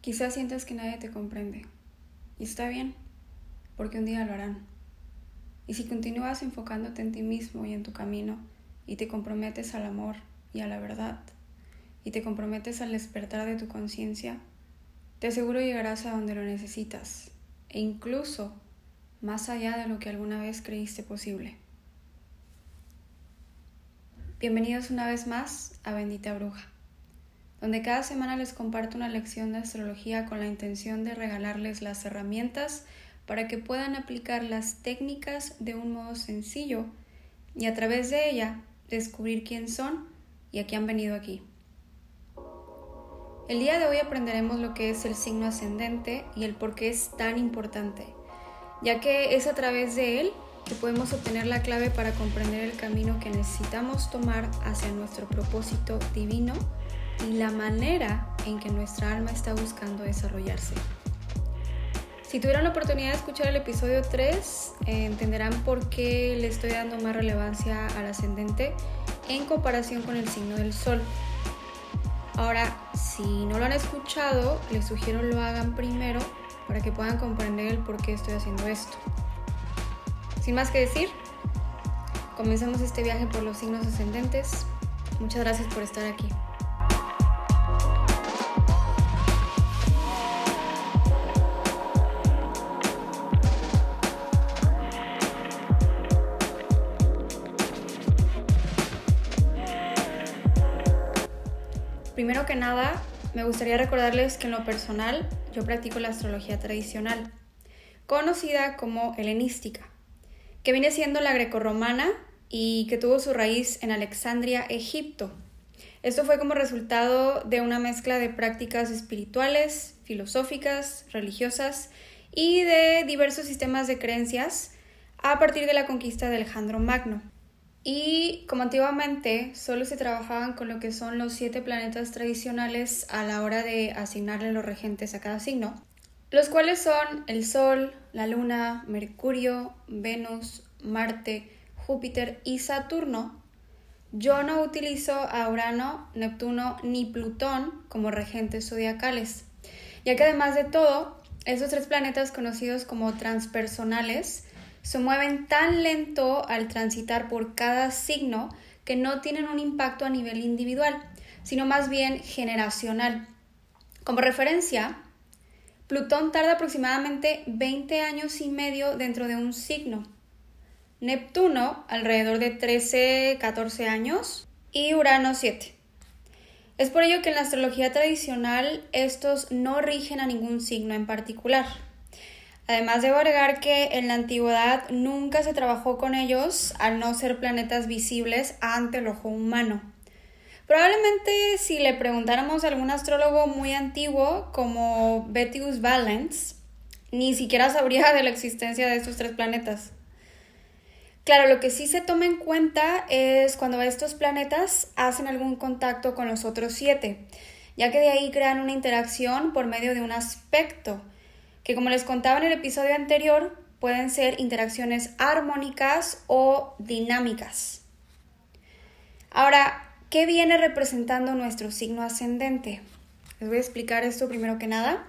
Quizás sientas que nadie te comprende. Y está bien, porque un día lo harán. Y si continúas enfocándote en ti mismo y en tu camino, y te comprometes al amor y a la verdad, y te comprometes al despertar de tu conciencia, te aseguro llegarás a donde lo necesitas, e incluso más allá de lo que alguna vez creíste posible. Bienvenidos una vez más a Bendita Bruja, donde cada semana les comparto una lección de astrología con la intención de regalarles las herramientas para que puedan aplicar las técnicas de un modo sencillo y a través de ella descubrir quién son y a qué han venido aquí. El día de hoy aprenderemos lo que es el signo ascendente y el por qué es tan importante, ya que es a través de él que podemos obtener la clave para comprender el camino que necesitamos tomar hacia nuestro propósito divino y la manera en que nuestra alma está buscando desarrollarse. Si tuvieran la oportunidad de escuchar el episodio 3, eh, entenderán por qué le estoy dando más relevancia al ascendente en comparación con el signo del sol. Ahora, si no lo han escuchado, les sugiero lo hagan primero para que puedan comprender el por qué estoy haciendo esto. Sin más que decir, comenzamos este viaje por los signos ascendentes. Muchas gracias por estar aquí. Primero que nada, me gustaría recordarles que en lo personal yo practico la astrología tradicional, conocida como helenística que viene siendo la grecorromana y que tuvo su raíz en Alexandria, Egipto. Esto fue como resultado de una mezcla de prácticas espirituales, filosóficas, religiosas y de diversos sistemas de creencias a partir de la conquista de Alejandro Magno. Y como antiguamente solo se trabajaban con lo que son los siete planetas tradicionales a la hora de asignarle los regentes a cada signo, los cuales son el Sol, la Luna, Mercurio, Venus, Marte, Júpiter y Saturno, yo no utilizo a Urano, Neptuno ni Plutón como regentes zodiacales, ya que además de todo, esos tres planetas conocidos como transpersonales se mueven tan lento al transitar por cada signo que no tienen un impacto a nivel individual, sino más bien generacional. Como referencia, Plutón tarda aproximadamente 20 años y medio dentro de un signo. Neptuno alrededor de 13-14 años y Urano 7. Es por ello que en la astrología tradicional estos no rigen a ningún signo en particular. Además debo agregar que en la antigüedad nunca se trabajó con ellos al no ser planetas visibles ante el ojo humano. Probablemente si le preguntáramos a algún astrólogo muy antiguo como Betius Valens, ni siquiera sabría de la existencia de estos tres planetas. Claro, lo que sí se toma en cuenta es cuando estos planetas hacen algún contacto con los otros siete, ya que de ahí crean una interacción por medio de un aspecto, que como les contaba en el episodio anterior, pueden ser interacciones armónicas o dinámicas. Ahora, ¿Qué viene representando nuestro signo ascendente? Les voy a explicar esto primero que nada.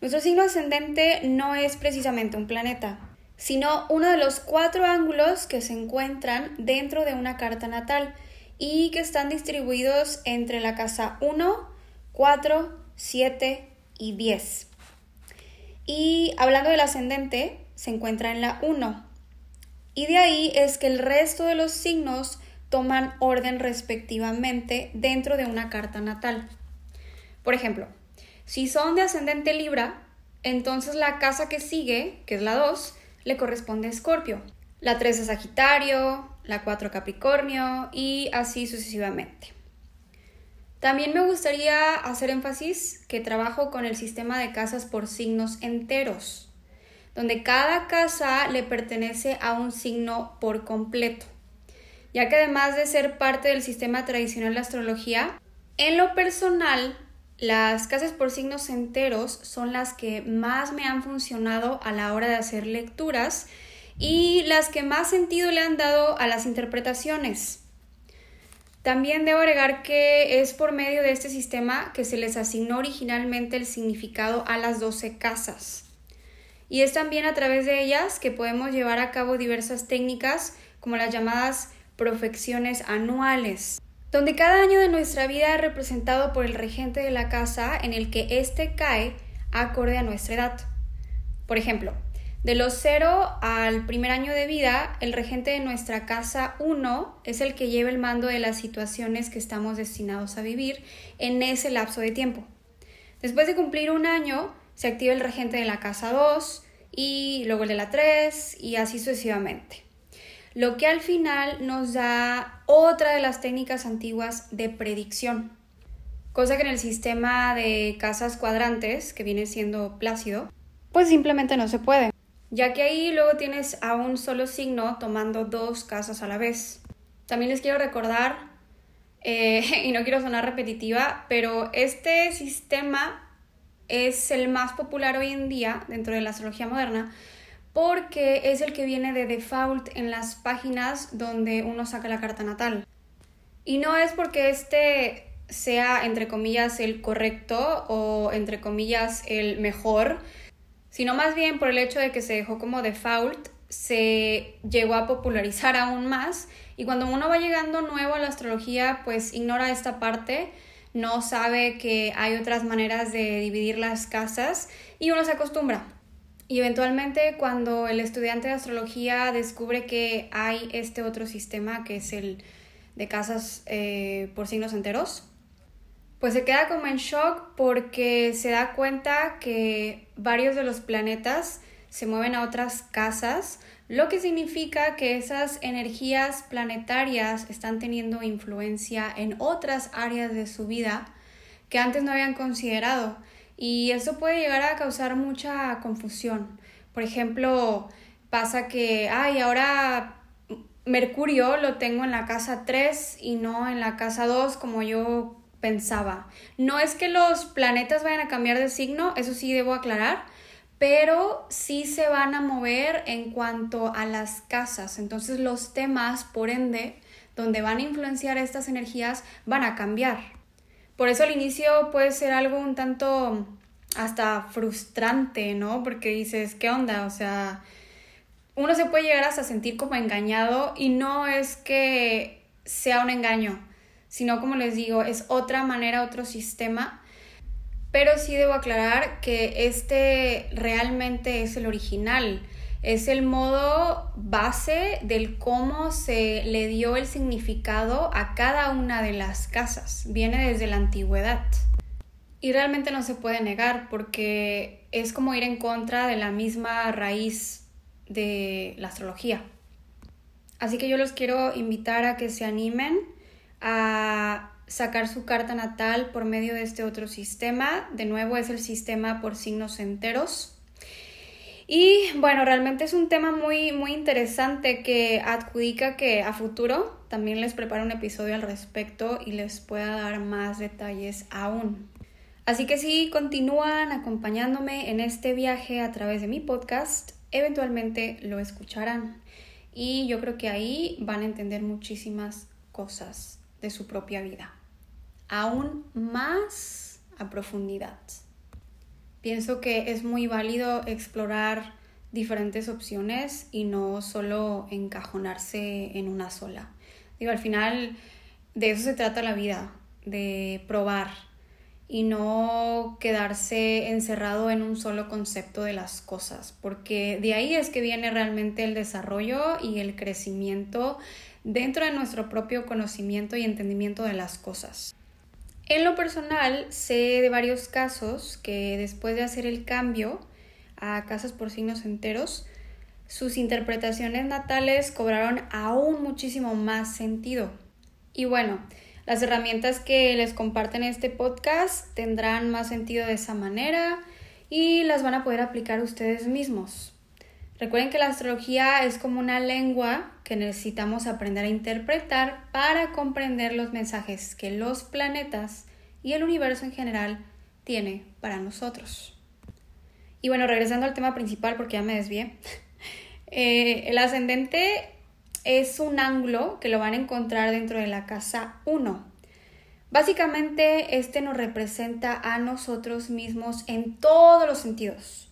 Nuestro signo ascendente no es precisamente un planeta, sino uno de los cuatro ángulos que se encuentran dentro de una carta natal y que están distribuidos entre la casa 1, 4, 7 y 10. Y hablando del ascendente, se encuentra en la 1. Y de ahí es que el resto de los signos toman orden respectivamente dentro de una carta natal. Por ejemplo, si son de ascendente Libra, entonces la casa que sigue, que es la 2, le corresponde a Escorpio. La 3 a Sagitario, la 4 a Capricornio y así sucesivamente. También me gustaría hacer énfasis que trabajo con el sistema de casas por signos enteros, donde cada casa le pertenece a un signo por completo ya que además de ser parte del sistema tradicional de astrología, en lo personal, las casas por signos enteros son las que más me han funcionado a la hora de hacer lecturas y las que más sentido le han dado a las interpretaciones. También debo agregar que es por medio de este sistema que se les asignó originalmente el significado a las 12 casas. Y es también a través de ellas que podemos llevar a cabo diversas técnicas como las llamadas profecciones anuales, donde cada año de nuestra vida es representado por el regente de la casa en el que éste cae acorde a nuestra edad. Por ejemplo, de los 0 al primer año de vida, el regente de nuestra casa 1 es el que lleva el mando de las situaciones que estamos destinados a vivir en ese lapso de tiempo. Después de cumplir un año, se activa el regente de la casa 2 y luego el de la 3 y así sucesivamente. Lo que al final nos da otra de las técnicas antiguas de predicción, cosa que en el sistema de casas cuadrantes, que viene siendo plácido, pues simplemente no se puede ya que ahí luego tienes a un solo signo tomando dos casas a la vez. También les quiero recordar, eh, y no quiero sonar repetitiva, pero este sistema es el más popular hoy en día dentro de la astrología moderna porque es el que viene de default en las páginas donde uno saca la carta natal. Y no es porque este sea, entre comillas, el correcto o, entre comillas, el mejor, sino más bien por el hecho de que se dejó como default, se llegó a popularizar aún más y cuando uno va llegando nuevo a la astrología, pues ignora esta parte, no sabe que hay otras maneras de dividir las casas y uno se acostumbra. Y eventualmente cuando el estudiante de astrología descubre que hay este otro sistema que es el de casas eh, por signos enteros, pues se queda como en shock porque se da cuenta que varios de los planetas se mueven a otras casas, lo que significa que esas energías planetarias están teniendo influencia en otras áreas de su vida que antes no habían considerado. Y eso puede llegar a causar mucha confusión. Por ejemplo, pasa que, ay, ahora Mercurio lo tengo en la casa 3 y no en la casa 2 como yo pensaba. No es que los planetas vayan a cambiar de signo, eso sí debo aclarar, pero sí se van a mover en cuanto a las casas. Entonces los temas, por ende, donde van a influenciar estas energías, van a cambiar. Por eso al inicio puede ser algo un tanto hasta frustrante, ¿no? Porque dices, ¿qué onda? O sea, uno se puede llegar hasta sentir como engañado y no es que sea un engaño, sino como les digo, es otra manera, otro sistema. Pero sí debo aclarar que este realmente es el original, es el modo base del cómo se le dio el significado a cada una de las casas. Viene desde la antigüedad. Y realmente no se puede negar porque es como ir en contra de la misma raíz de la astrología. Así que yo los quiero invitar a que se animen a sacar su carta natal por medio de este otro sistema. De nuevo es el sistema por signos enteros. Y bueno, realmente es un tema muy, muy interesante que adjudica que a futuro también les preparo un episodio al respecto y les pueda dar más detalles aún. Así que si continúan acompañándome en este viaje a través de mi podcast, eventualmente lo escucharán. Y yo creo que ahí van a entender muchísimas cosas de su propia vida, aún más a profundidad. Pienso que es muy válido explorar diferentes opciones y no solo encajonarse en una sola. Digo, al final de eso se trata la vida, de probar y no quedarse encerrado en un solo concepto de las cosas, porque de ahí es que viene realmente el desarrollo y el crecimiento dentro de nuestro propio conocimiento y entendimiento de las cosas. En lo personal, sé de varios casos que después de hacer el cambio a casas por signos enteros, sus interpretaciones natales cobraron aún muchísimo más sentido. Y bueno, las herramientas que les comparten en este podcast tendrán más sentido de esa manera y las van a poder aplicar ustedes mismos. Recuerden que la astrología es como una lengua que necesitamos aprender a interpretar para comprender los mensajes que los planetas y el universo en general tiene para nosotros. Y bueno, regresando al tema principal porque ya me desvié, eh, el ascendente es un ángulo que lo van a encontrar dentro de la casa 1. Básicamente este nos representa a nosotros mismos en todos los sentidos.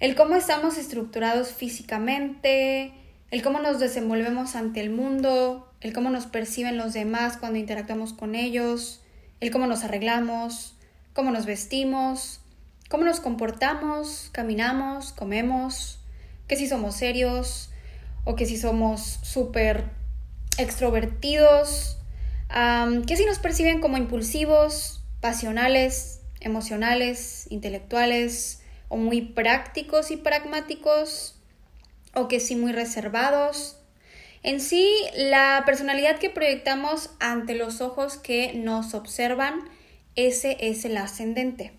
El cómo estamos estructurados físicamente, el cómo nos desenvolvemos ante el mundo, el cómo nos perciben los demás cuando interactuamos con ellos, el cómo nos arreglamos, cómo nos vestimos, cómo nos comportamos, caminamos, comemos, que si somos serios o que si somos súper extrovertidos, que si nos perciben como impulsivos, pasionales, emocionales, intelectuales o muy prácticos y pragmáticos, o que sí muy reservados. En sí, la personalidad que proyectamos ante los ojos que nos observan, ese es el ascendente.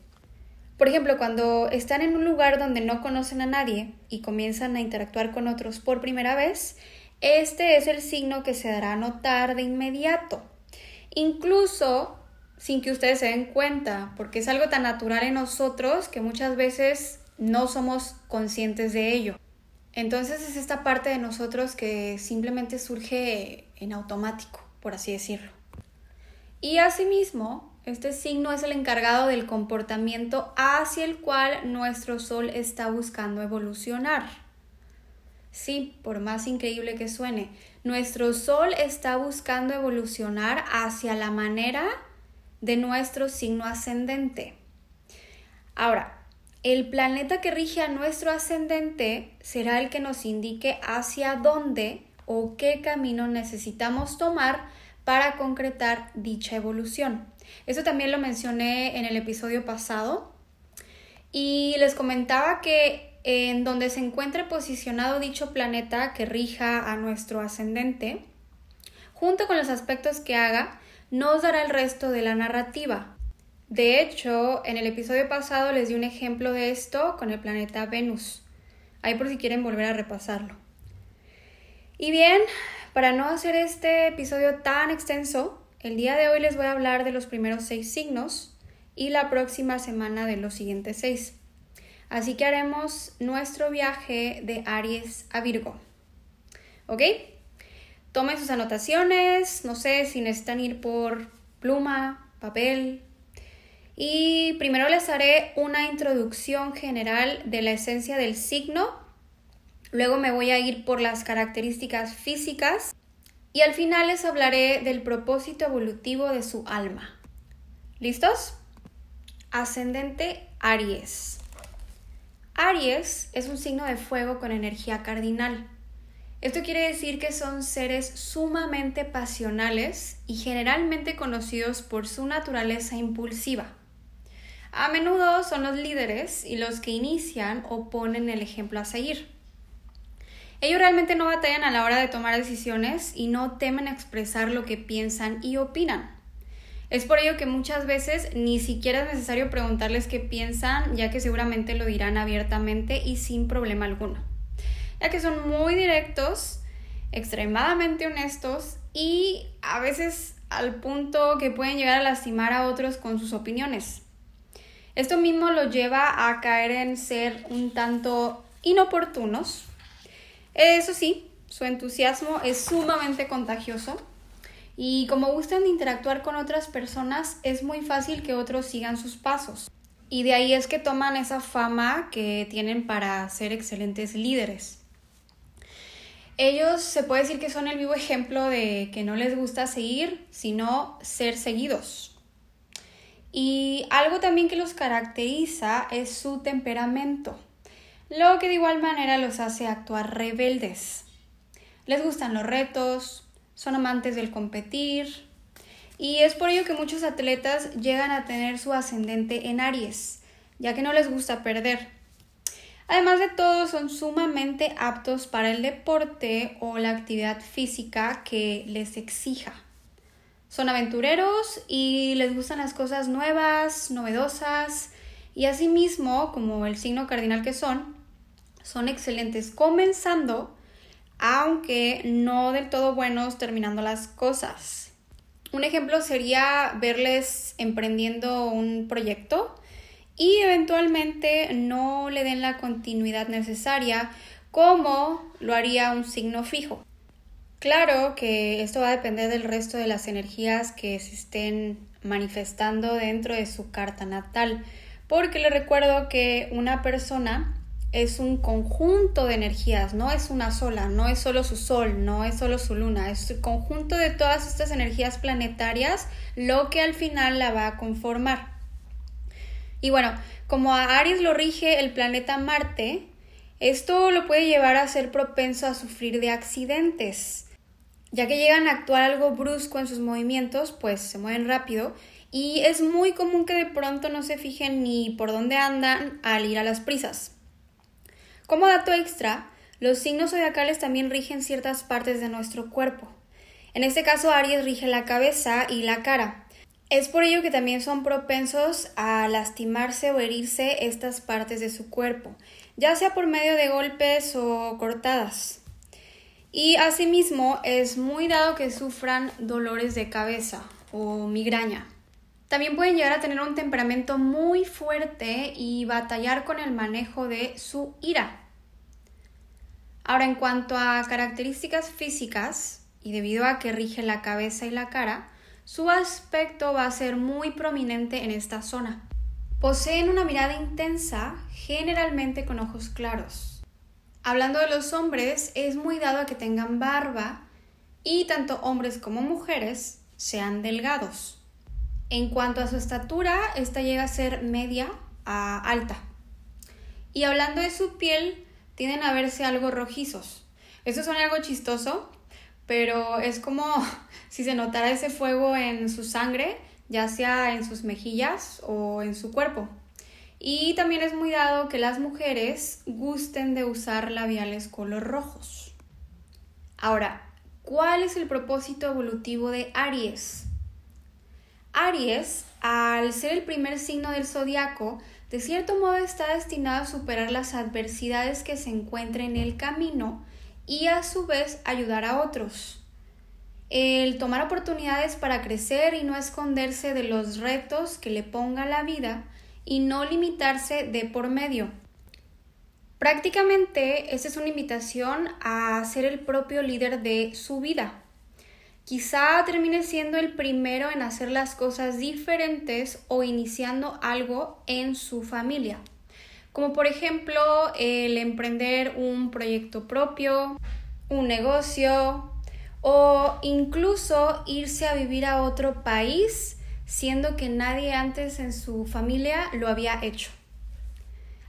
Por ejemplo, cuando están en un lugar donde no conocen a nadie y comienzan a interactuar con otros por primera vez, este es el signo que se dará a notar de inmediato. Incluso sin que ustedes se den cuenta, porque es algo tan natural en nosotros que muchas veces no somos conscientes de ello. Entonces es esta parte de nosotros que simplemente surge en automático, por así decirlo. Y asimismo, este signo es el encargado del comportamiento hacia el cual nuestro Sol está buscando evolucionar. Sí, por más increíble que suene, nuestro Sol está buscando evolucionar hacia la manera de nuestro signo ascendente. Ahora, el planeta que rige a nuestro ascendente será el que nos indique hacia dónde o qué camino necesitamos tomar para concretar dicha evolución. Eso también lo mencioné en el episodio pasado y les comentaba que en donde se encuentre posicionado dicho planeta que rija a nuestro ascendente, junto con los aspectos que haga, nos dará el resto de la narrativa. De hecho, en el episodio pasado les di un ejemplo de esto con el planeta Venus. Ahí por si quieren volver a repasarlo. Y bien, para no hacer este episodio tan extenso, el día de hoy les voy a hablar de los primeros seis signos y la próxima semana de los siguientes seis. Así que haremos nuestro viaje de Aries a Virgo. ¿Ok? Tomen sus anotaciones, no sé si necesitan ir por pluma, papel, y primero les haré una introducción general de la esencia del signo, luego me voy a ir por las características físicas y al final les hablaré del propósito evolutivo de su alma. ¿Listos? Ascendente Aries. Aries es un signo de fuego con energía cardinal. Esto quiere decir que son seres sumamente pasionales y generalmente conocidos por su naturaleza impulsiva. A menudo son los líderes y los que inician o ponen el ejemplo a seguir. Ellos realmente no batallan a la hora de tomar decisiones y no temen expresar lo que piensan y opinan. Es por ello que muchas veces ni siquiera es necesario preguntarles qué piensan, ya que seguramente lo dirán abiertamente y sin problema alguno. Ya que son muy directos, extremadamente honestos y a veces al punto que pueden llegar a lastimar a otros con sus opiniones. Esto mismo lo lleva a caer en ser un tanto inoportunos. Eso sí, su entusiasmo es sumamente contagioso y como gustan de interactuar con otras personas, es muy fácil que otros sigan sus pasos. Y de ahí es que toman esa fama que tienen para ser excelentes líderes. Ellos se puede decir que son el vivo ejemplo de que no les gusta seguir, sino ser seguidos. Y algo también que los caracteriza es su temperamento, lo que de igual manera los hace actuar rebeldes. Les gustan los retos, son amantes del competir, y es por ello que muchos atletas llegan a tener su ascendente en Aries, ya que no les gusta perder. Además de todo, son sumamente aptos para el deporte o la actividad física que les exija. Son aventureros y les gustan las cosas nuevas, novedosas y asimismo, como el signo cardinal que son, son excelentes comenzando, aunque no del todo buenos terminando las cosas. Un ejemplo sería verles emprendiendo un proyecto y eventualmente no le den la continuidad necesaria como lo haría un signo fijo. Claro que esto va a depender del resto de las energías que se estén manifestando dentro de su carta natal, porque le recuerdo que una persona es un conjunto de energías, no es una sola, no es solo su sol, no es solo su luna, es el conjunto de todas estas energías planetarias lo que al final la va a conformar. Y bueno, como a Aries lo rige el planeta Marte, esto lo puede llevar a ser propenso a sufrir de accidentes, ya que llegan a actuar algo brusco en sus movimientos, pues se mueven rápido y es muy común que de pronto no se fijen ni por dónde andan al ir a las prisas. Como dato extra, los signos zodiacales también rigen ciertas partes de nuestro cuerpo. En este caso, Aries rige la cabeza y la cara. Es por ello que también son propensos a lastimarse o herirse estas partes de su cuerpo, ya sea por medio de golpes o cortadas. Y asimismo es muy dado que sufran dolores de cabeza o migraña. También pueden llegar a tener un temperamento muy fuerte y batallar con el manejo de su ira. Ahora, en cuanto a características físicas, y debido a que rige la cabeza y la cara, su aspecto va a ser muy prominente en esta zona. Poseen una mirada intensa, generalmente con ojos claros. Hablando de los hombres, es muy dado a que tengan barba y tanto hombres como mujeres sean delgados. En cuanto a su estatura, esta llega a ser media a alta. Y hablando de su piel, tienden a verse algo rojizos. Esto suena algo chistoso, pero es como si se notara ese fuego en su sangre, ya sea en sus mejillas o en su cuerpo. Y también es muy dado que las mujeres gusten de usar labiales color rojos. Ahora, ¿cuál es el propósito evolutivo de Aries? Aries, al ser el primer signo del zodiaco, de cierto modo está destinado a superar las adversidades que se encuentren en el camino y a su vez ayudar a otros. El tomar oportunidades para crecer y no esconderse de los retos que le ponga la vida y no limitarse de por medio. Prácticamente esta es una invitación a ser el propio líder de su vida. Quizá termine siendo el primero en hacer las cosas diferentes o iniciando algo en su familia, como por ejemplo el emprender un proyecto propio, un negocio o incluso irse a vivir a otro país siendo que nadie antes en su familia lo había hecho.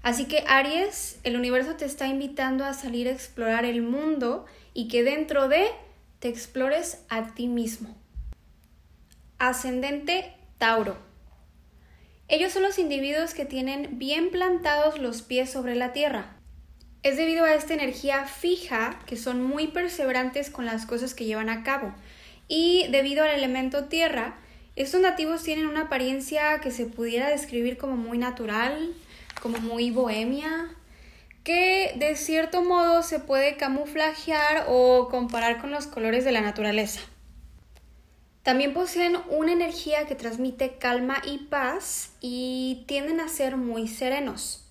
Así que Aries, el universo te está invitando a salir a explorar el mundo y que dentro de te explores a ti mismo. Ascendente Tauro. Ellos son los individuos que tienen bien plantados los pies sobre la tierra. Es debido a esta energía fija que son muy perseverantes con las cosas que llevan a cabo. Y debido al elemento tierra, estos nativos tienen una apariencia que se pudiera describir como muy natural, como muy bohemia, que de cierto modo se puede camuflajear o comparar con los colores de la naturaleza. También poseen una energía que transmite calma y paz y tienden a ser muy serenos.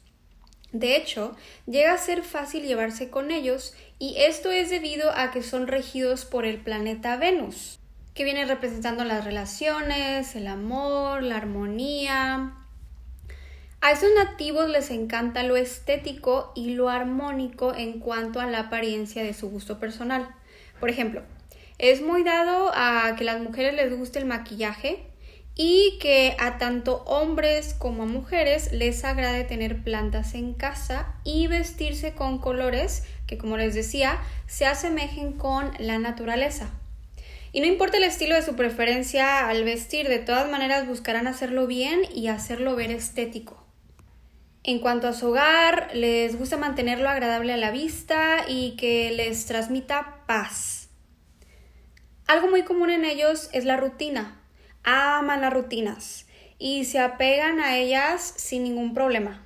De hecho, llega a ser fácil llevarse con ellos y esto es debido a que son regidos por el planeta Venus, que viene representando las relaciones, el amor, la armonía, a esos nativos les encanta lo estético y lo armónico en cuanto a la apariencia de su gusto personal. Por ejemplo, es muy dado a que las mujeres les guste el maquillaje y que a tanto hombres como a mujeres les agrade tener plantas en casa y vestirse con colores que, como les decía, se asemejen con la naturaleza. Y no importa el estilo de su preferencia al vestir, de todas maneras buscarán hacerlo bien y hacerlo ver estético. En cuanto a su hogar, les gusta mantenerlo agradable a la vista y que les transmita paz. Algo muy común en ellos es la rutina. Aman las rutinas y se apegan a ellas sin ningún problema.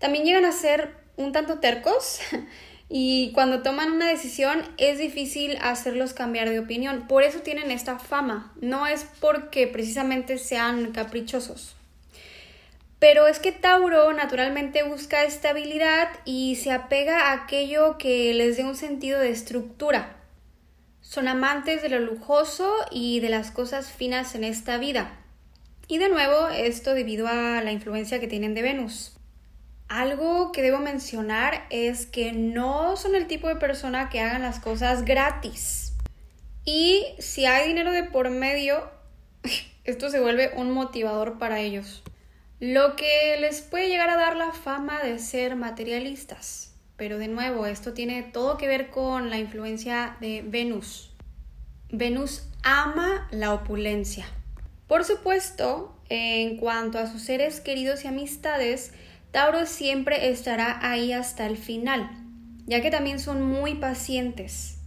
También llegan a ser un tanto tercos y cuando toman una decisión es difícil hacerlos cambiar de opinión. Por eso tienen esta fama. No es porque precisamente sean caprichosos. Pero es que Tauro naturalmente busca estabilidad y se apega a aquello que les dé un sentido de estructura. Son amantes de lo lujoso y de las cosas finas en esta vida. Y de nuevo, esto debido a la influencia que tienen de Venus. Algo que debo mencionar es que no son el tipo de persona que hagan las cosas gratis. Y si hay dinero de por medio, esto se vuelve un motivador para ellos. Lo que les puede llegar a dar la fama de ser materialistas. Pero de nuevo, esto tiene todo que ver con la influencia de Venus. Venus ama la opulencia. Por supuesto, en cuanto a sus seres queridos y amistades, Tauro siempre estará ahí hasta el final, ya que también son muy pacientes.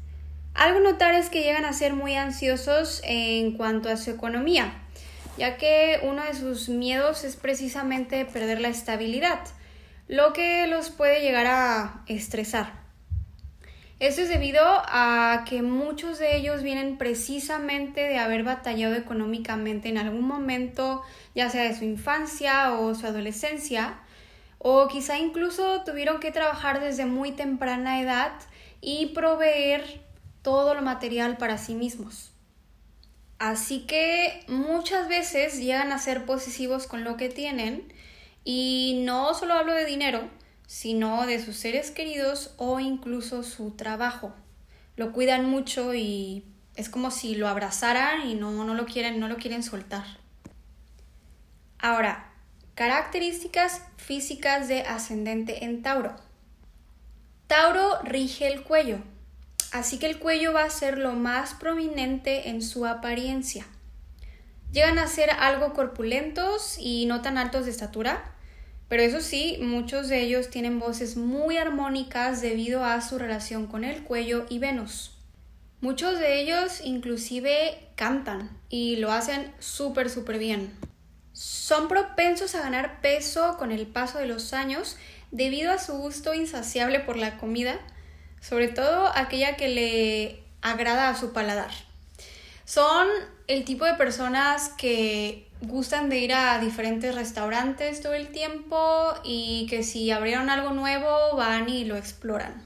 Algo notar es que llegan a ser muy ansiosos en cuanto a su economía, ya que uno de sus miedos es precisamente perder la estabilidad, lo que los puede llegar a estresar. Esto es debido a que muchos de ellos vienen precisamente de haber batallado económicamente en algún momento, ya sea de su infancia o su adolescencia, o quizá incluso tuvieron que trabajar desde muy temprana edad y proveer todo lo material para sí mismos. Así que muchas veces llegan a ser posesivos con lo que tienen y no solo hablo de dinero, sino de sus seres queridos o incluso su trabajo. Lo cuidan mucho y es como si lo abrazaran y no, no lo quieren, no lo quieren soltar. Ahora, Características físicas de ascendente en Tauro. Tauro rige el cuello, así que el cuello va a ser lo más prominente en su apariencia. Llegan a ser algo corpulentos y no tan altos de estatura, pero eso sí, muchos de ellos tienen voces muy armónicas debido a su relación con el cuello y Venus. Muchos de ellos inclusive cantan y lo hacen súper, súper bien. Son propensos a ganar peso con el paso de los años debido a su gusto insaciable por la comida, sobre todo aquella que le agrada a su paladar. Son el tipo de personas que gustan de ir a diferentes restaurantes todo el tiempo y que si abrieron algo nuevo van y lo exploran.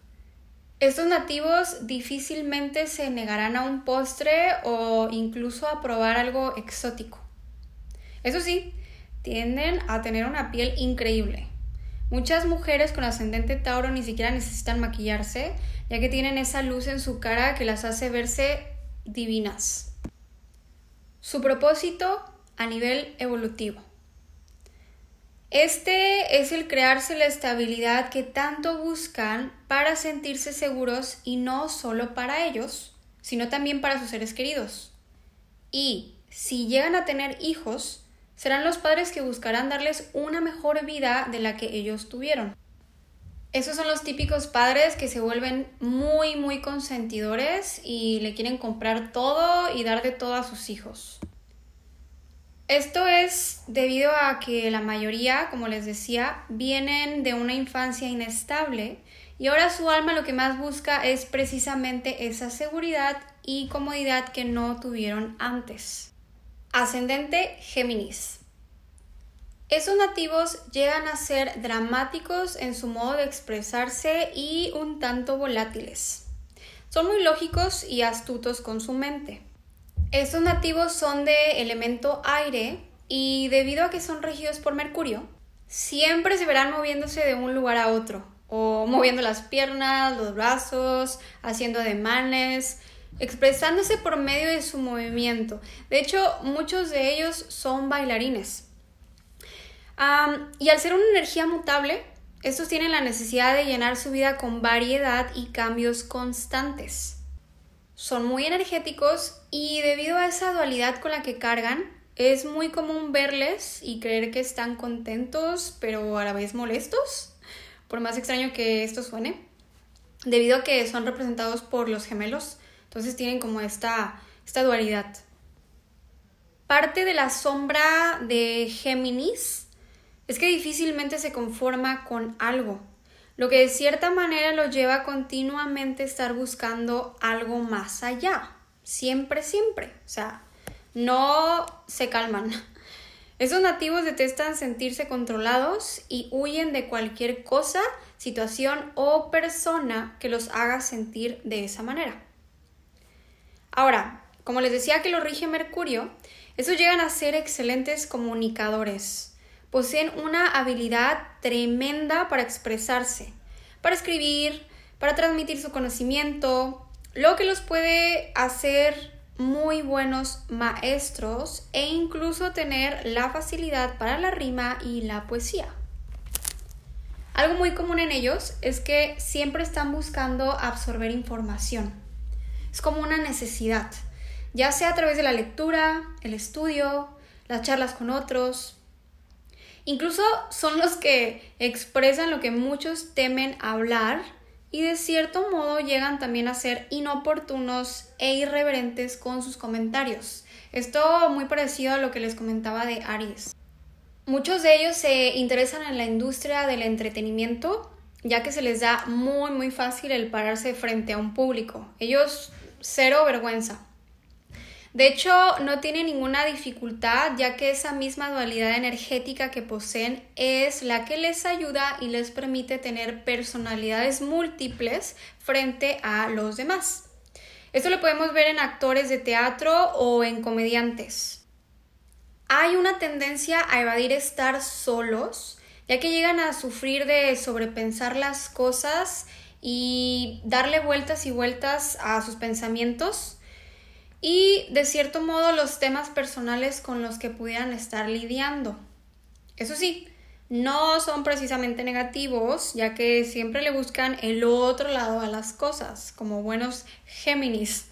Estos nativos difícilmente se negarán a un postre o incluso a probar algo exótico. Eso sí, tienden a tener una piel increíble. Muchas mujeres con ascendente Tauro ni siquiera necesitan maquillarse, ya que tienen esa luz en su cara que las hace verse divinas. Su propósito a nivel evolutivo. Este es el crearse la estabilidad que tanto buscan para sentirse seguros y no solo para ellos, sino también para sus seres queridos. Y si llegan a tener hijos, serán los padres que buscarán darles una mejor vida de la que ellos tuvieron. Esos son los típicos padres que se vuelven muy, muy consentidores y le quieren comprar todo y dar de todo a sus hijos. Esto es debido a que la mayoría, como les decía, vienen de una infancia inestable y ahora su alma lo que más busca es precisamente esa seguridad y comodidad que no tuvieron antes. Ascendente Géminis. Estos nativos llegan a ser dramáticos en su modo de expresarse y un tanto volátiles. Son muy lógicos y astutos con su mente. Estos nativos son de elemento aire y debido a que son regidos por Mercurio, siempre se verán moviéndose de un lugar a otro, o moviendo las piernas, los brazos, haciendo ademanes, expresándose por medio de su movimiento. De hecho, muchos de ellos son bailarines. y al ser una energía mutable, estos tienen la necesidad de llenar su vida con variedad y cambios constantes. Son muy energéticos y debido a esa dualidad con la que cargan, es muy común verles y creer que están contentos pero a la vez molestos, por más extraño que esto suene, debido a que son representados por los gemelos entonces tienen como esta, esta dualidad. Parte de la sombra de Géminis es que difícilmente se conforma con algo, lo que de cierta manera lo lleva a continuamente estar buscando algo más allá. Siempre, siempre. O sea, no se calman. Esos nativos detestan sentirse controlados y huyen de cualquier cosa, situación o persona que los haga sentir de esa manera. Ahora, como les decía que lo rige Mercurio, estos llegan a ser excelentes comunicadores. Poseen una habilidad tremenda para expresarse, para escribir, para transmitir su conocimiento, lo que los puede hacer muy buenos maestros e incluso tener la facilidad para la rima y la poesía. Algo muy común en ellos es que siempre están buscando absorber información. Es como una necesidad, ya sea a través de la lectura, el estudio, las charlas con otros. Incluso son los que expresan lo que muchos temen hablar y de cierto modo llegan también a ser inoportunos e irreverentes con sus comentarios. Esto muy parecido a lo que les comentaba de Aries. Muchos de ellos se interesan en la industria del entretenimiento, ya que se les da muy muy fácil el pararse frente a un público. Ellos cero vergüenza. De hecho, no tiene ninguna dificultad ya que esa misma dualidad energética que poseen es la que les ayuda y les permite tener personalidades múltiples frente a los demás. Esto lo podemos ver en actores de teatro o en comediantes. Hay una tendencia a evadir estar solos, ya que llegan a sufrir de sobrepensar las cosas y darle vueltas y vueltas a sus pensamientos y de cierto modo los temas personales con los que pudieran estar lidiando. Eso sí, no son precisamente negativos, ya que siempre le buscan el otro lado a las cosas, como buenos Géminis.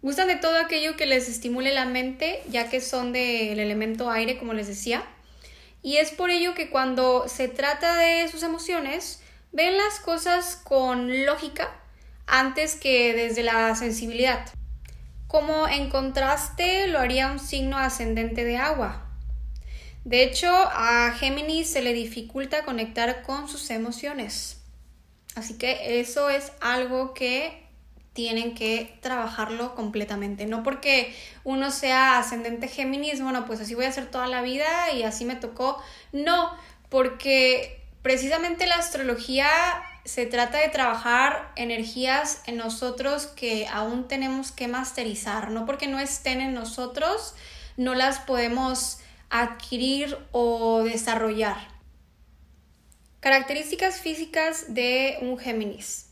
Gustan de todo aquello que les estimule la mente, ya que son del elemento aire, como les decía. Y es por ello que cuando se trata de sus emociones, ven las cosas con lógica antes que desde la sensibilidad como en contraste lo haría un signo ascendente de agua. De hecho, a Géminis se le dificulta conectar con sus emociones. Así que eso es algo que tienen que trabajarlo completamente. No porque uno sea ascendente Géminis, bueno, pues así voy a hacer toda la vida y así me tocó. No, porque precisamente la astrología se trata de trabajar energías en nosotros que aún tenemos que masterizar, no porque no estén en nosotros, no las podemos adquirir o desarrollar. Características físicas de un Géminis.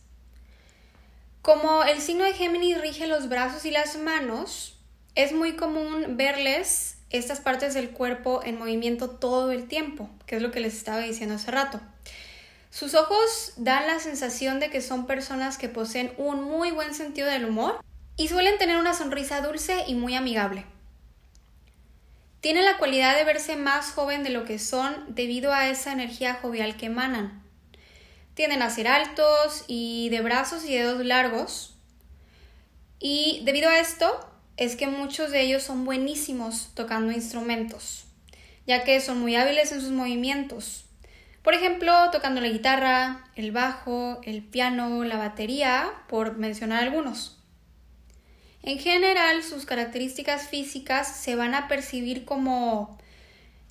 Como el signo de Géminis rige los brazos y las manos, es muy común verles estas partes del cuerpo en movimiento todo el tiempo, que es lo que les estaba diciendo hace rato. Sus ojos dan la sensación de que son personas que poseen un muy buen sentido del humor y suelen tener una sonrisa dulce y muy amigable. Tienen la cualidad de verse más joven de lo que son debido a esa energía jovial que emanan. Tienden a ser altos y de brazos y dedos largos. Y debido a esto es que muchos de ellos son buenísimos tocando instrumentos, ya que son muy hábiles en sus movimientos. Por ejemplo, tocando la guitarra, el bajo, el piano, la batería, por mencionar algunos. En general, sus características físicas se van a percibir como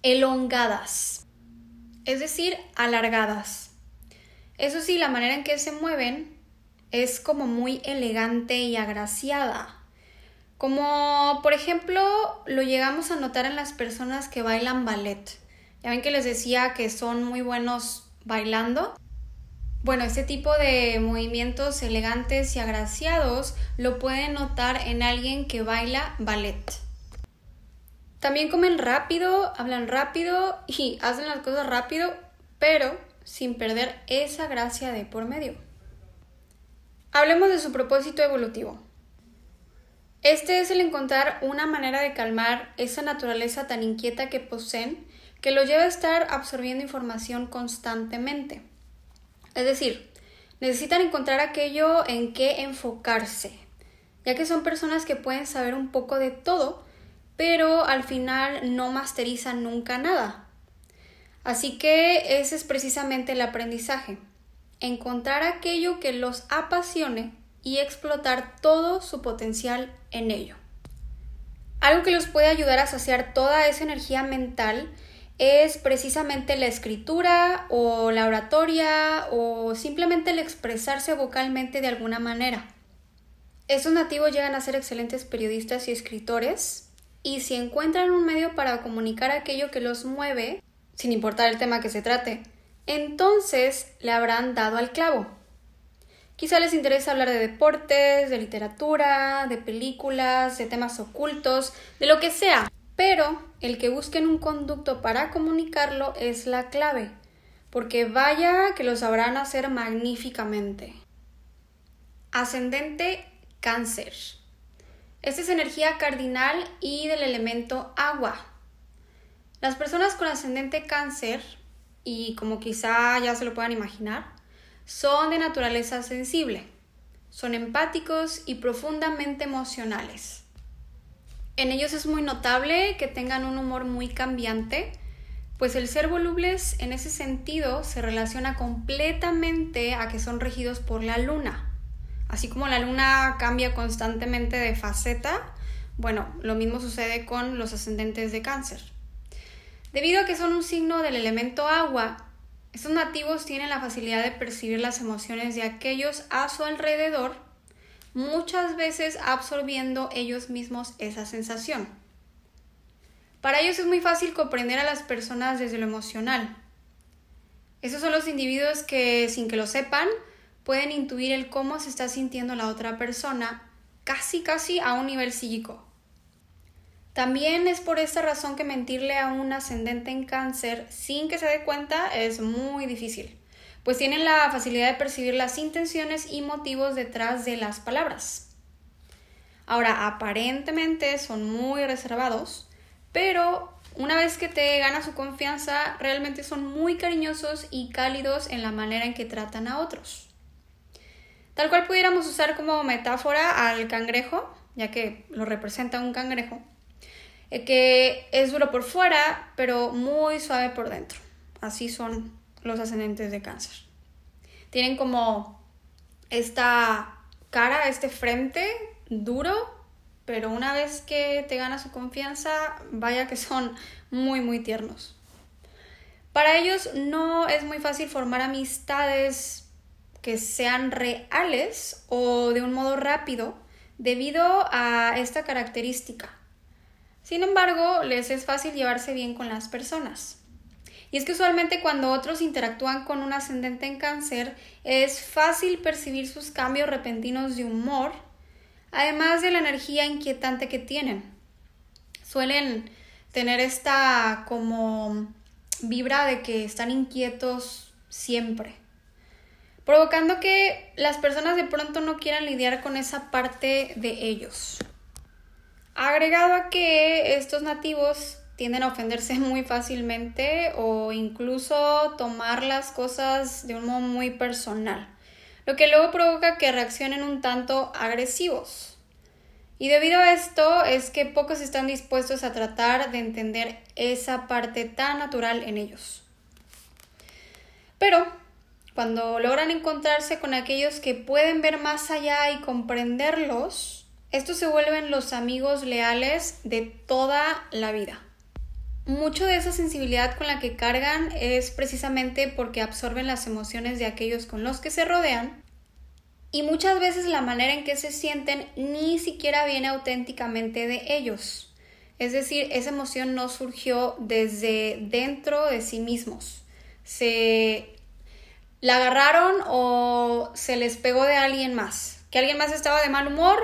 elongadas, es decir, alargadas. Eso sí, la manera en que se mueven es como muy elegante y agraciada. Como por ejemplo lo llegamos a notar en las personas que bailan ballet. Ya ven que les decía que son muy buenos bailando. Bueno, este tipo de movimientos elegantes y agraciados lo pueden notar en alguien que baila ballet. También comen rápido, hablan rápido y hacen las cosas rápido, pero sin perder esa gracia de por medio. Hablemos de su propósito evolutivo. Este es el encontrar una manera de calmar esa naturaleza tan inquieta que poseen que lo lleva a estar absorbiendo información constantemente. Es decir, necesitan encontrar aquello en qué enfocarse, ya que son personas que pueden saber un poco de todo, pero al final no masterizan nunca nada. Así que ese es precisamente el aprendizaje, encontrar aquello que los apasione y explotar todo su potencial en ello. Algo que los puede ayudar a saciar toda esa energía mental es precisamente la escritura o la oratoria o simplemente el expresarse vocalmente de alguna manera. Estos nativos llegan a ser excelentes periodistas y escritores y si encuentran un medio para comunicar aquello que los mueve, sin importar el tema que se trate, entonces le habrán dado al clavo. Quizá les interesa hablar de deportes, de literatura, de películas, de temas ocultos, de lo que sea, pero el que busquen un conducto para comunicarlo es la clave, porque vaya que lo sabrán hacer magníficamente. Ascendente cáncer. Esta es energía cardinal y del elemento agua. Las personas con ascendente cáncer, y como quizá ya se lo puedan imaginar, son de naturaleza sensible, son empáticos y profundamente emocionales. En ellos es muy notable que tengan un humor muy cambiante, pues el ser volubles en ese sentido se relaciona completamente a que son regidos por la luna. Así como la luna cambia constantemente de faceta, bueno, lo mismo sucede con los ascendentes de cáncer. Debido a que son un signo del elemento agua, estos nativos tienen la facilidad de percibir las emociones de aquellos a su alrededor, muchas veces absorbiendo ellos mismos esa sensación. Para ellos es muy fácil comprender a las personas desde lo emocional. Esos son los individuos que, sin que lo sepan, pueden intuir el cómo se está sintiendo la otra persona, casi casi a un nivel psíquico. También es por esta razón que mentirle a un ascendente en cáncer sin que se dé cuenta es muy difícil, pues tienen la facilidad de percibir las intenciones y motivos detrás de las palabras. Ahora, aparentemente son muy reservados, pero una vez que te gana su confianza, realmente son muy cariñosos y cálidos en la manera en que tratan a otros. Tal cual pudiéramos usar como metáfora al cangrejo, ya que lo representa un cangrejo eh, que es duro por fuera, pero muy suave por dentro. Así son los ascendentes de cáncer. Tienen como esta cara, este frente duro, pero una vez que te gana su confianza, vaya que son muy, muy tiernos. Para ellos no es muy fácil formar amistades que sean reales o de un modo rápido debido a esta característica. Sin embargo, les es fácil llevarse bien con las personas. Y es que usualmente cuando otros interactúan con un ascendente en cáncer, es fácil percibir sus cambios repentinos de humor, además de la energía inquietante que tienen. Suelen tener esta como vibra de que están inquietos siempre, provocando que las personas de pronto no quieran lidiar con esa parte de ellos. Agregado a que estos nativos tienden a ofenderse muy fácilmente o incluso tomar las cosas de un modo muy personal, lo que luego provoca que reaccionen un tanto agresivos. Y debido a esto es que pocos están dispuestos a tratar de entender esa parte tan natural en ellos. Pero cuando logran encontrarse con aquellos que pueden ver más allá y comprenderlos, estos se vuelven los amigos leales de toda la vida. Mucho de esa sensibilidad con la que cargan es precisamente porque absorben las emociones de aquellos con los que se rodean y muchas veces la manera en que se sienten ni siquiera viene auténticamente de ellos. Es decir, esa emoción no surgió desde dentro de sí mismos. Se la agarraron o se les pegó de alguien más. Que alguien más estaba de mal humor,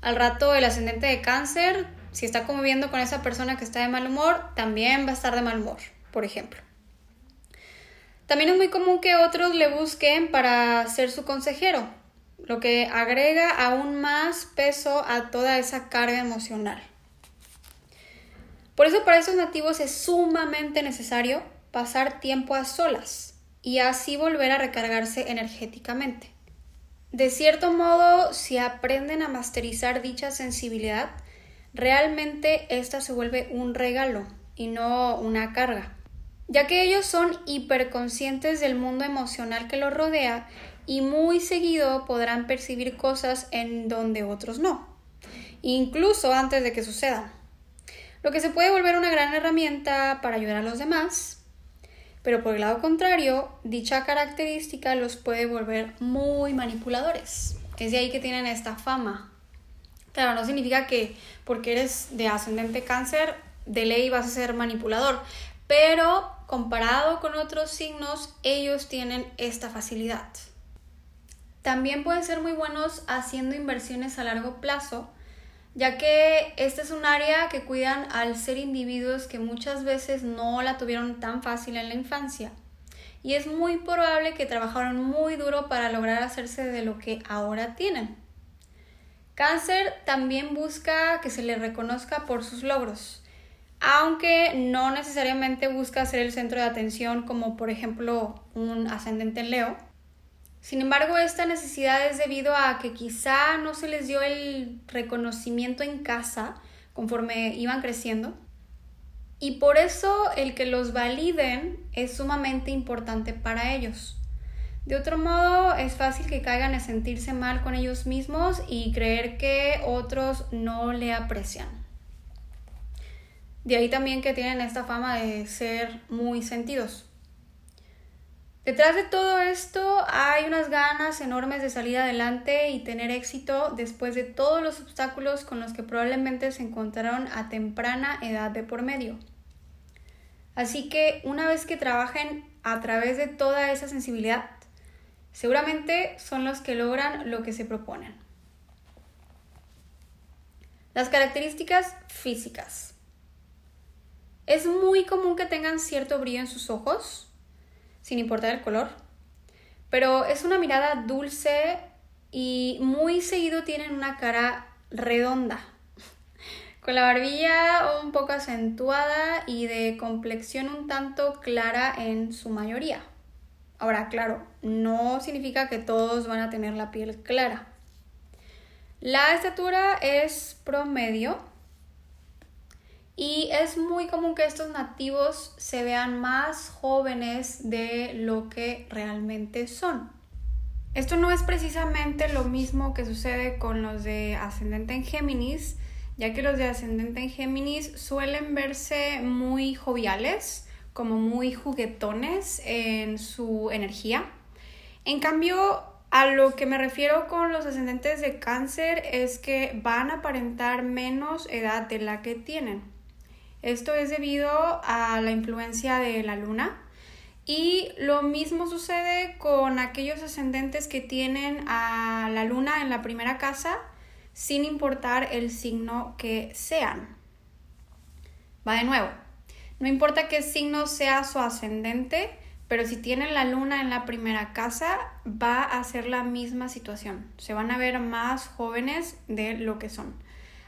al rato el ascendente de cáncer, si está conviviendo con esa persona que está de mal humor, también va a estar de mal humor, por ejemplo. También es muy común que otros le busquen para ser su consejero, lo que agrega aún más peso a toda esa carga emocional. Por eso para esos nativos es sumamente necesario pasar tiempo a solas y así volver a recargarse energéticamente. De cierto modo, si aprenden a masterizar dicha sensibilidad, realmente esta se vuelve un regalo y no una carga, ya que ellos son hiperconscientes del mundo emocional que los rodea y muy seguido podrán percibir cosas en donde otros no, incluso antes de que sucedan, lo que se puede volver una gran herramienta para ayudar a los demás pero por el lado contrario, dicha característica los puede volver muy manipuladores. Es de ahí que tienen esta fama. Claro, no significa que porque eres de ascendente cáncer, de ley vas a ser manipulador, pero comparado con otros signos, ellos tienen esta facilidad. También pueden ser muy buenos haciendo inversiones a largo plazo, ya que este es un área que cuidan al ser individuos que muchas veces no la tuvieron tan fácil en la infancia. Y es muy probable que trabajaron muy duro para lograr hacerse de lo que ahora tienen. Cáncer también busca que se le reconozca por sus logros, aunque no necesariamente busca ser el centro de atención como por ejemplo un ascendente en Leo. Sin embargo, esta necesidad es debido a que quizá no se les dio el reconocimiento en casa conforme iban creciendo. Y por eso el que los validen es sumamente importante para ellos. De otro modo, es fácil que caigan a sentirse mal con ellos mismos y creer que otros no le aprecian. De ahí también que tienen esta fama de ser muy sentidos. Detrás de todo esto hay unas ganas enormes de salir adelante y tener éxito después de todos los obstáculos con los que probablemente se encontraron a temprana edad de por medio. Así que una vez que trabajen a través de toda esa sensibilidad, seguramente son los que logran lo que se proponen. Las características físicas. Es muy común que tengan cierto brillo en sus ojos, sin importar el color. Pero es una mirada dulce y muy seguido tienen una cara redonda, con la barbilla un poco acentuada y de complexión un tanto clara en su mayoría. Ahora, claro, no significa que todos van a tener la piel clara. La estatura es promedio, y es muy común que estos nativos se vean más jóvenes de lo que realmente son. Esto no es precisamente lo mismo que sucede con los de ascendente en Géminis, ya que los de ascendente en Géminis suelen verse muy joviales, como muy juguetones en su energía. En cambio, a lo que me refiero con los ascendentes de cáncer es que van a aparentar menos edad de la que tienen. Esto es debido a la influencia de la luna. Y lo mismo sucede con aquellos ascendentes que tienen a la luna en la primera casa, sin importar el signo que sean. Va de nuevo. No importa qué signo sea su ascendente, pero si tienen la luna en la primera casa, va a ser la misma situación. Se van a ver más jóvenes de lo que son.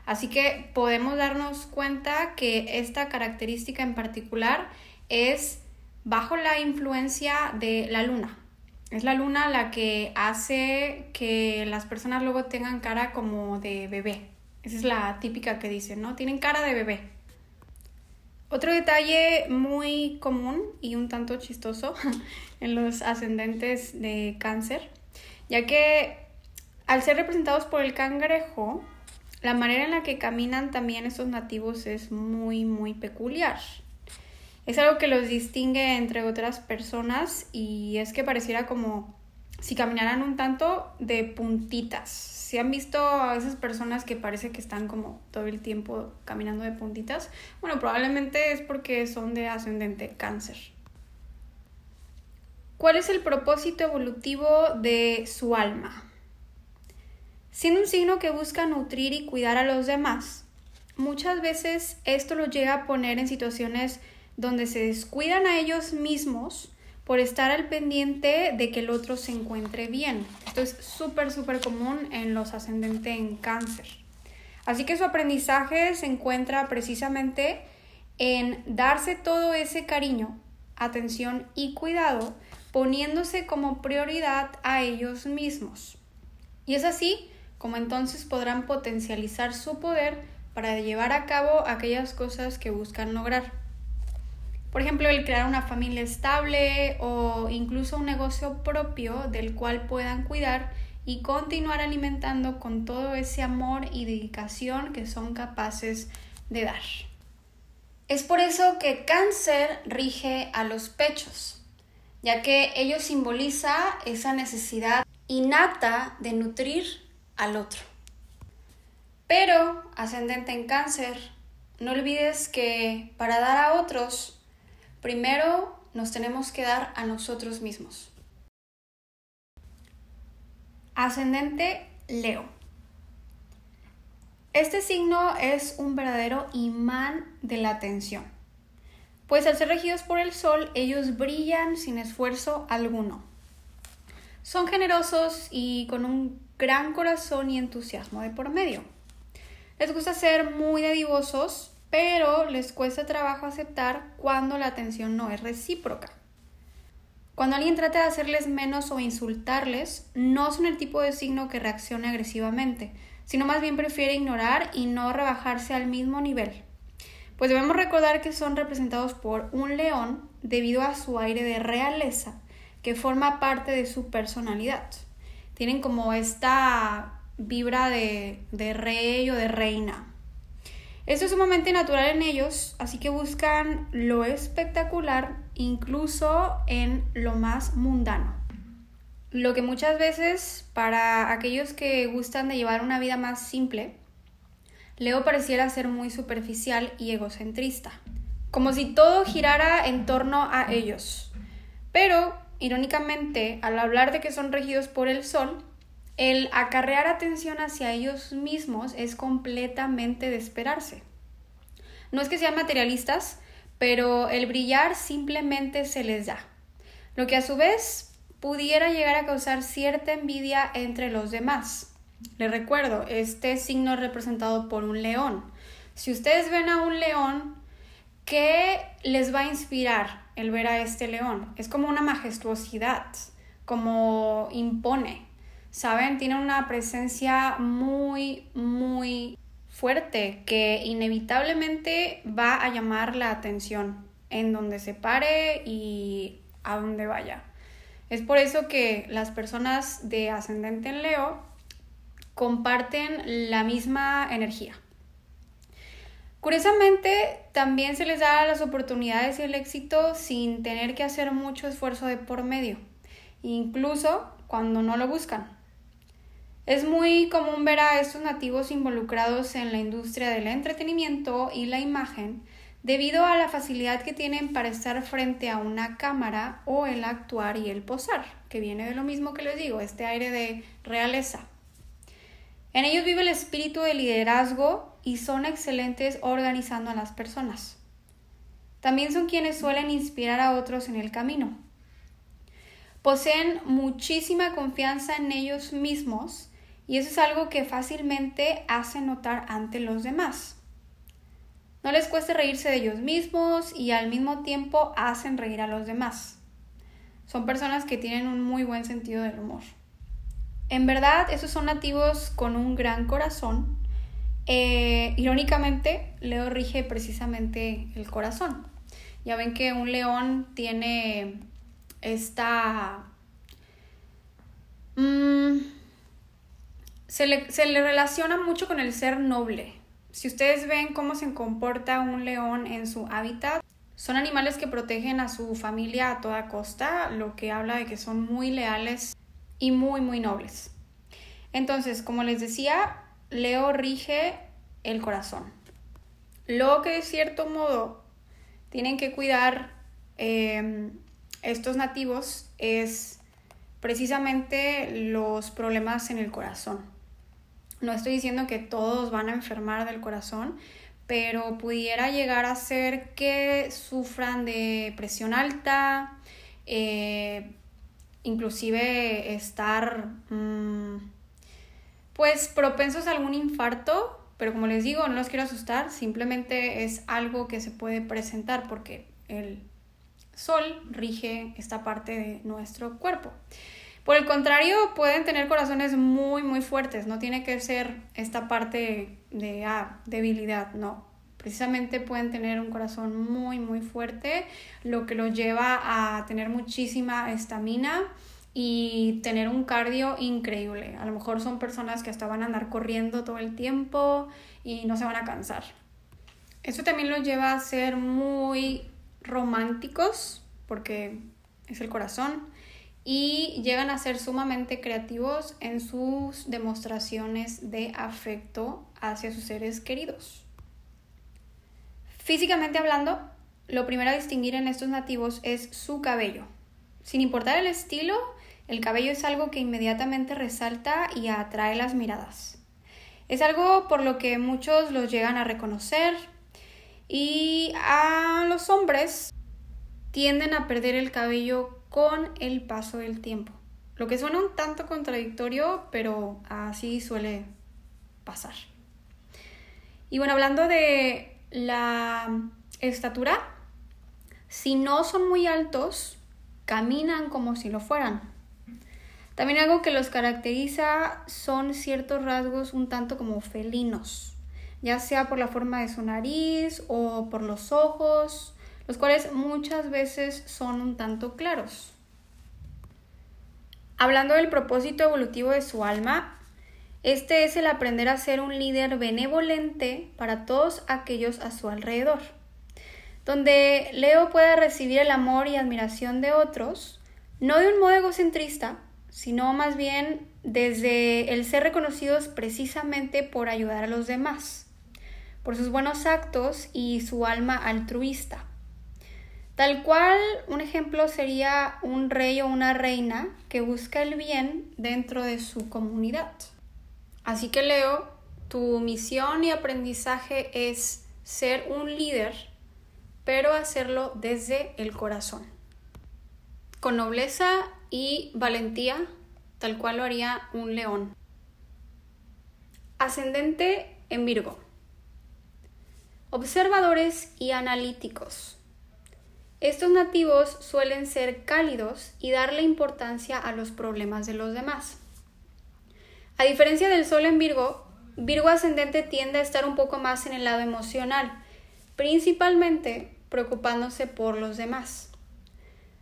Así que podemos darnos cuenta que esta característica en particular es bajo la influencia de la luna. Es la luna la que hace que las personas luego tengan cara como de bebé. Esa es la típica que dicen, ¿no? Tienen cara de bebé. Otro detalle muy común y un tanto chistoso en los ascendentes de cáncer, ya que al ser representados por el cangrejo, la manera en la que caminan también estos nativos es muy, muy peculiar. Es algo que los distingue entre otras personas y es que pareciera como si caminaran un tanto de puntitas. Si han visto a esas personas que parece que están como todo el tiempo caminando de puntitas, bueno, probablemente es porque son de ascendente cáncer. ¿Cuál es el propósito evolutivo de su alma? Siendo un signo que busca nutrir y cuidar a los demás, muchas veces esto los llega a poner en situaciones donde se descuidan a ellos mismos por estar al pendiente de que el otro se encuentre bien. Esto es súper, súper común en los ascendentes en cáncer. Así que su aprendizaje se encuentra precisamente en darse todo ese cariño, atención y cuidado, poniéndose como prioridad a ellos mismos. Y es así como entonces podrán potencializar su poder para llevar a cabo aquellas cosas que buscan lograr. Por ejemplo, el crear una familia estable o incluso un negocio propio del cual puedan cuidar y continuar alimentando con todo ese amor y dedicación que son capaces de dar. Es por eso que cáncer rige a los pechos, ya que ello simboliza esa necesidad innata de nutrir al otro. Pero, ascendente en cáncer, no olvides que para dar a otros, primero nos tenemos que dar a nosotros mismos. Ascendente Leo. Este signo es un verdadero imán de la atención, pues al ser regidos por el sol, ellos brillan sin esfuerzo alguno. Son generosos y con un gran corazón y entusiasmo de por medio. Les gusta ser muy dadivosos, pero les cuesta trabajo aceptar cuando la atención no es recíproca. Cuando alguien trata de hacerles menos o insultarles, no son el tipo de signo que reaccione agresivamente, sino más bien prefiere ignorar y no rebajarse al mismo nivel. Pues debemos recordar que son representados por un león debido a su aire de realeza, que forma parte de su personalidad. Tienen como esta vibra de, de rey o de reina. Esto es sumamente natural en ellos, así que buscan lo espectacular incluso en lo más mundano. Lo que muchas veces para aquellos que gustan de llevar una vida más simple, Leo pareciera ser muy superficial y egocentrista, como si todo girara en torno a ellos. Pero, irónicamente, al hablar de que son regidos por el sol, el acarrear atención hacia ellos mismos es completamente de esperarse. No es que sean materialistas, pero el brillar simplemente se les da, lo que a su vez pudiera llegar a causar cierta envidia entre los demás. Les recuerdo, este signo es representado por un león. Si ustedes ven a un león, ¿qué les va a inspirar el ver a este león? Es como una majestuosidad, como impone. ¿Saben? Tiene una presencia muy, muy fuerte que inevitablemente va a llamar la atención en donde se pare y a donde vaya. Es por eso que las personas de ascendente en Leo comparten la misma energía. Curiosamente, también se les da las oportunidades y el éxito sin tener que hacer mucho esfuerzo de por medio, incluso cuando no lo buscan. Es muy común ver a estos nativos involucrados en la industria del entretenimiento y la imagen debido a la facilidad que tienen para estar frente a una cámara o el actuar y el posar, que viene de lo mismo que les digo, este aire de realeza. En ellos vive el espíritu de liderazgo y son excelentes organizando a las personas. También son quienes suelen inspirar a otros en el camino. Poseen muchísima confianza en ellos mismos y eso es algo que fácilmente hace notar ante los demás. No les cuesta reírse de ellos mismos y al mismo tiempo hacen reír a los demás. Son personas que tienen un muy buen sentido del humor. En verdad, esos son nativos con un gran corazón. Eh, irónicamente, Leo rige precisamente el corazón. Ya ven que un león tiene esta... Mm, se le, relaciona mucho con el ser noble. Si ustedes ven cómo se comporta un león en su hábitat, son animales que protegen a su familia a toda costa, lo que habla de que son muy leales y muy, muy nobles. Entonces, como les decía, Leo rige el corazón. Lo que de cierto modo tienen que cuidar eh, estos nativos es precisamente los problemas en el corazón. No estoy diciendo que todos van a enfermar del corazón, pero pudiera llegar a ser que sufran de presión alta, eh, inclusive estar mm, pues propensos a algún infarto, pero como les digo, no los quiero asustar, simplemente es algo que se puede presentar porque el sol rige esta parte de nuestro cuerpo. Por el contrario, pueden tener corazones muy, muy fuertes. No tiene que ser esta parte de ah, debilidad, no. Precisamente pueden tener un corazón muy, muy fuerte, lo que los lleva a tener muchísima estamina y tener un cardio increíble. A lo mejor son personas que hasta van a andar corriendo todo el tiempo y no se van a cansar. Eso también los lleva a ser muy románticos porque es el corazón y llegan a ser sumamente creativos en sus demostraciones de afecto hacia sus seres queridos. Físicamente hablando, lo primero a distinguir en estos nativos es su cabello. Sin importar el estilo, el cabello es algo que inmediatamente resalta y atrae las miradas. Es algo por lo que muchos los llegan a reconocer y a los hombres tienden a perder el cabello con el paso del tiempo. Lo que suena un tanto contradictorio, pero así suele pasar. Y bueno, hablando de la estatura, si no son muy altos, caminan como si lo fueran. También algo que los caracteriza son ciertos rasgos un tanto como felinos, ya sea por la forma de su nariz o por los ojos, los cuales muchas veces son un tanto claros. Hablando del propósito evolutivo de su alma, este es el aprender a ser un líder benevolente para todos aquellos a su alrededor, donde Leo pueda recibir el amor y admiración de otros, no de un modo egocentrista, sino más bien desde el ser reconocidos precisamente por ayudar a los demás, por sus buenos actos y su alma altruista. Tal cual, un ejemplo sería un rey o una reina que busca el bien dentro de su comunidad. Así que Leo, tu misión y aprendizaje es ser un líder, pero hacerlo desde el corazón, con nobleza y valentía, tal cual lo haría un león. Ascendente en Virgo. Observadores y analíticos. Estos nativos suelen ser cálidos y darle importancia a los problemas de los demás. A diferencia del Sol en Virgo, Virgo ascendente tiende a estar un poco más en el lado emocional, principalmente preocupándose por los demás.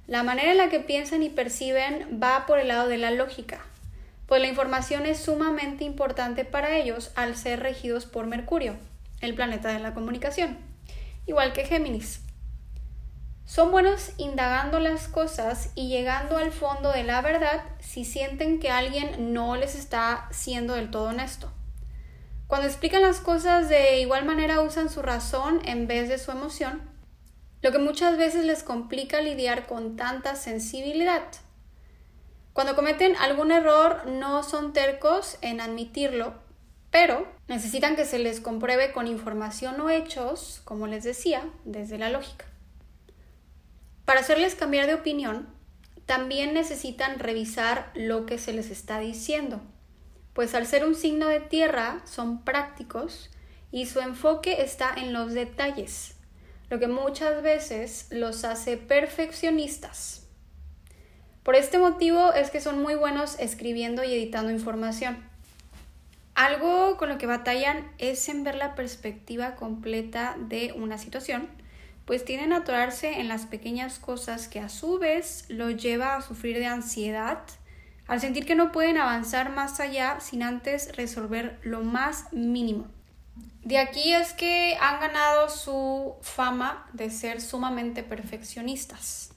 La manera en la que piensan y perciben va por el lado de la lógica, pues la información es sumamente importante para ellos al ser regidos por Mercurio, el planeta de la comunicación, igual que Géminis. Son buenos indagando las cosas y llegando al fondo de la verdad si sienten que alguien no les está siendo del todo honesto. Cuando explican las cosas de igual manera usan su razón en vez de su emoción lo que muchas veces les complica lidiar con tanta sensibilidad. Cuando cometen algún error no son tercos en admitirlo, pero necesitan que se les compruebe con información o hechos, como les decía, desde la lógica. Para hacerles cambiar de opinión, también necesitan revisar lo que se les está diciendo, pues al ser un signo de tierra son prácticos y su enfoque está en los detalles, lo que muchas veces los hace perfeccionistas. Por este motivo es que son muy buenos escribiendo y editando información. Algo con lo que batallan es en ver la perspectiva completa de una situación, pues tienen a atorarse en las pequeñas cosas que a su vez lo lleva a sufrir de ansiedad, al sentir que no pueden avanzar más allá sin antes resolver lo más mínimo. De aquí es que han ganado su fama de ser sumamente perfeccionistas.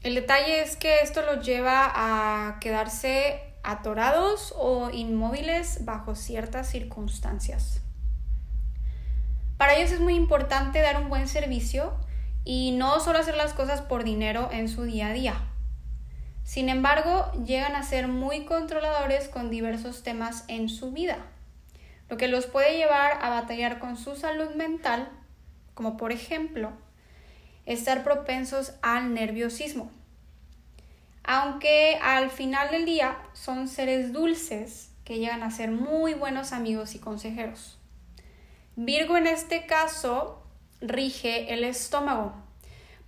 El detalle es que esto los lleva a quedarse atorados o inmóviles bajo ciertas circunstancias. Para ellos es muy importante dar un buen servicio y no solo hacer las cosas por dinero en su día a día. Sin embargo, llegan a ser muy controladores con diversos temas en su vida lo que los puede llevar a batallar con su salud mental, como por ejemplo estar propensos al nerviosismo. Aunque al final del día son seres dulces que llegan a ser muy buenos amigos y consejeros. Virgo en este caso rige el estómago.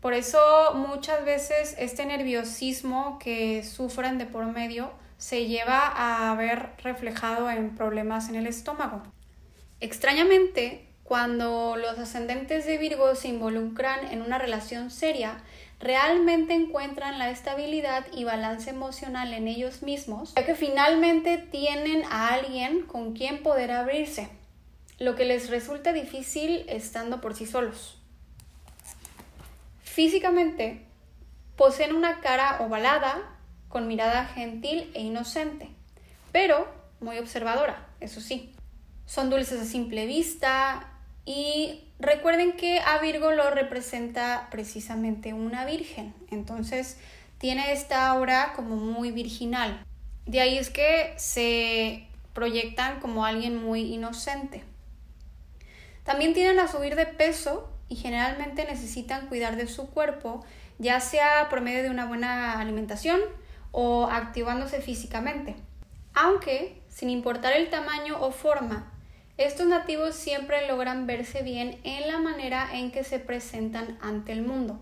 Por eso muchas veces este nerviosismo que sufren de por medio se lleva a ver reflejado en problemas en el estómago. Extrañamente, cuando los ascendentes de Virgo se involucran en una relación seria, realmente encuentran la estabilidad y balance emocional en ellos mismos, ya que finalmente tienen a alguien con quien poder abrirse, lo que les resulta difícil estando por sí solos. Físicamente, poseen una cara ovalada, con mirada gentil e inocente, pero muy observadora, eso sí. Son dulces a simple vista y recuerden que a Virgo lo representa precisamente una virgen, entonces tiene esta aura como muy virginal. De ahí es que se proyectan como alguien muy inocente. También tienden a subir de peso y generalmente necesitan cuidar de su cuerpo, ya sea por medio de una buena alimentación o activándose físicamente. Aunque, sin importar el tamaño o forma, estos nativos siempre logran verse bien en la manera en que se presentan ante el mundo.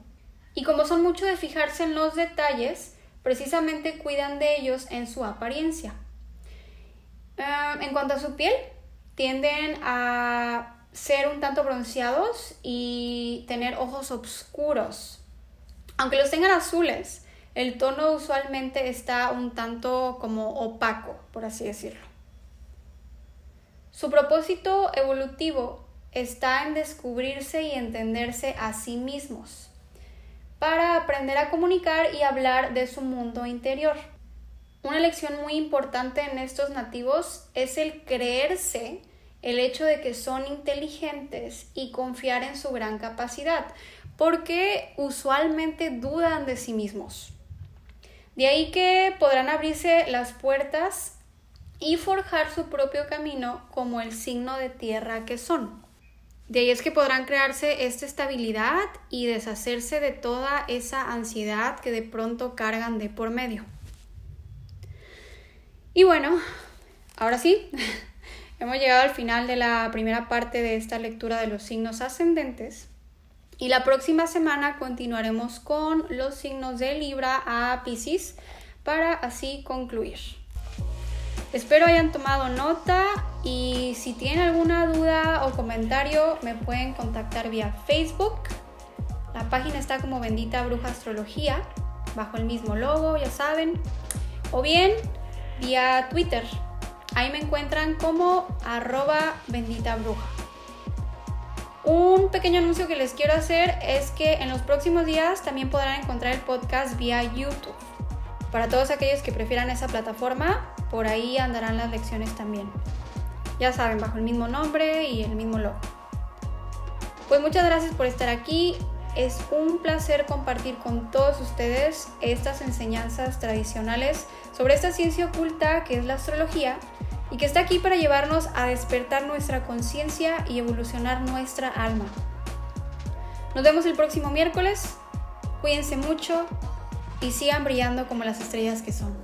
Y como son mucho de fijarse en los detalles, precisamente cuidan de ellos en su apariencia. Ah, en cuanto a su piel, tienden a ser un tanto bronceados y tener ojos oscuros. Aunque los tengan azules, el tono usualmente está un tanto como opaco, por así decirlo. Su propósito evolutivo está en descubrirse y entenderse a sí mismos para aprender a comunicar y hablar de su mundo interior. Una lección muy importante en estos nativos es el creerse el hecho de que son inteligentes y confiar en su gran capacidad, porque usualmente dudan de sí mismos. De ahí que podrán abrirse las puertas y forjar su propio camino como el signo de tierra que son. De ahí es que podrán crearse esta estabilidad y deshacerse de toda esa ansiedad que de pronto cargan de por medio. Y bueno, ahora sí, hemos llegado al final de la primera parte de esta lectura de los signos ascendentes. Y la próxima semana continuaremos con los signos de Libra a Pisces para así concluir. Espero hayan tomado nota y si tienen alguna duda o comentario me pueden contactar vía Facebook. La página está como Bendita Bruja Astrología, bajo el mismo logo, ya saben. O bien vía Twitter. Ahí me encuentran como arroba bendita bruja. Un pequeño anuncio que les quiero hacer es que en los próximos días también podrán encontrar el podcast vía YouTube. Para todos aquellos que prefieran esa plataforma, por ahí andarán las lecciones también. Ya saben, bajo el mismo nombre y el mismo logo. Pues muchas gracias por estar aquí. Es un placer compartir con todos ustedes estas enseñanzas tradicionales sobre esta ciencia oculta que es la astrología y que está aquí para llevarnos a despertar nuestra conciencia y evolucionar nuestra alma. Nos vemos el próximo miércoles. Cuídense mucho y sigan brillando como las estrellas que son.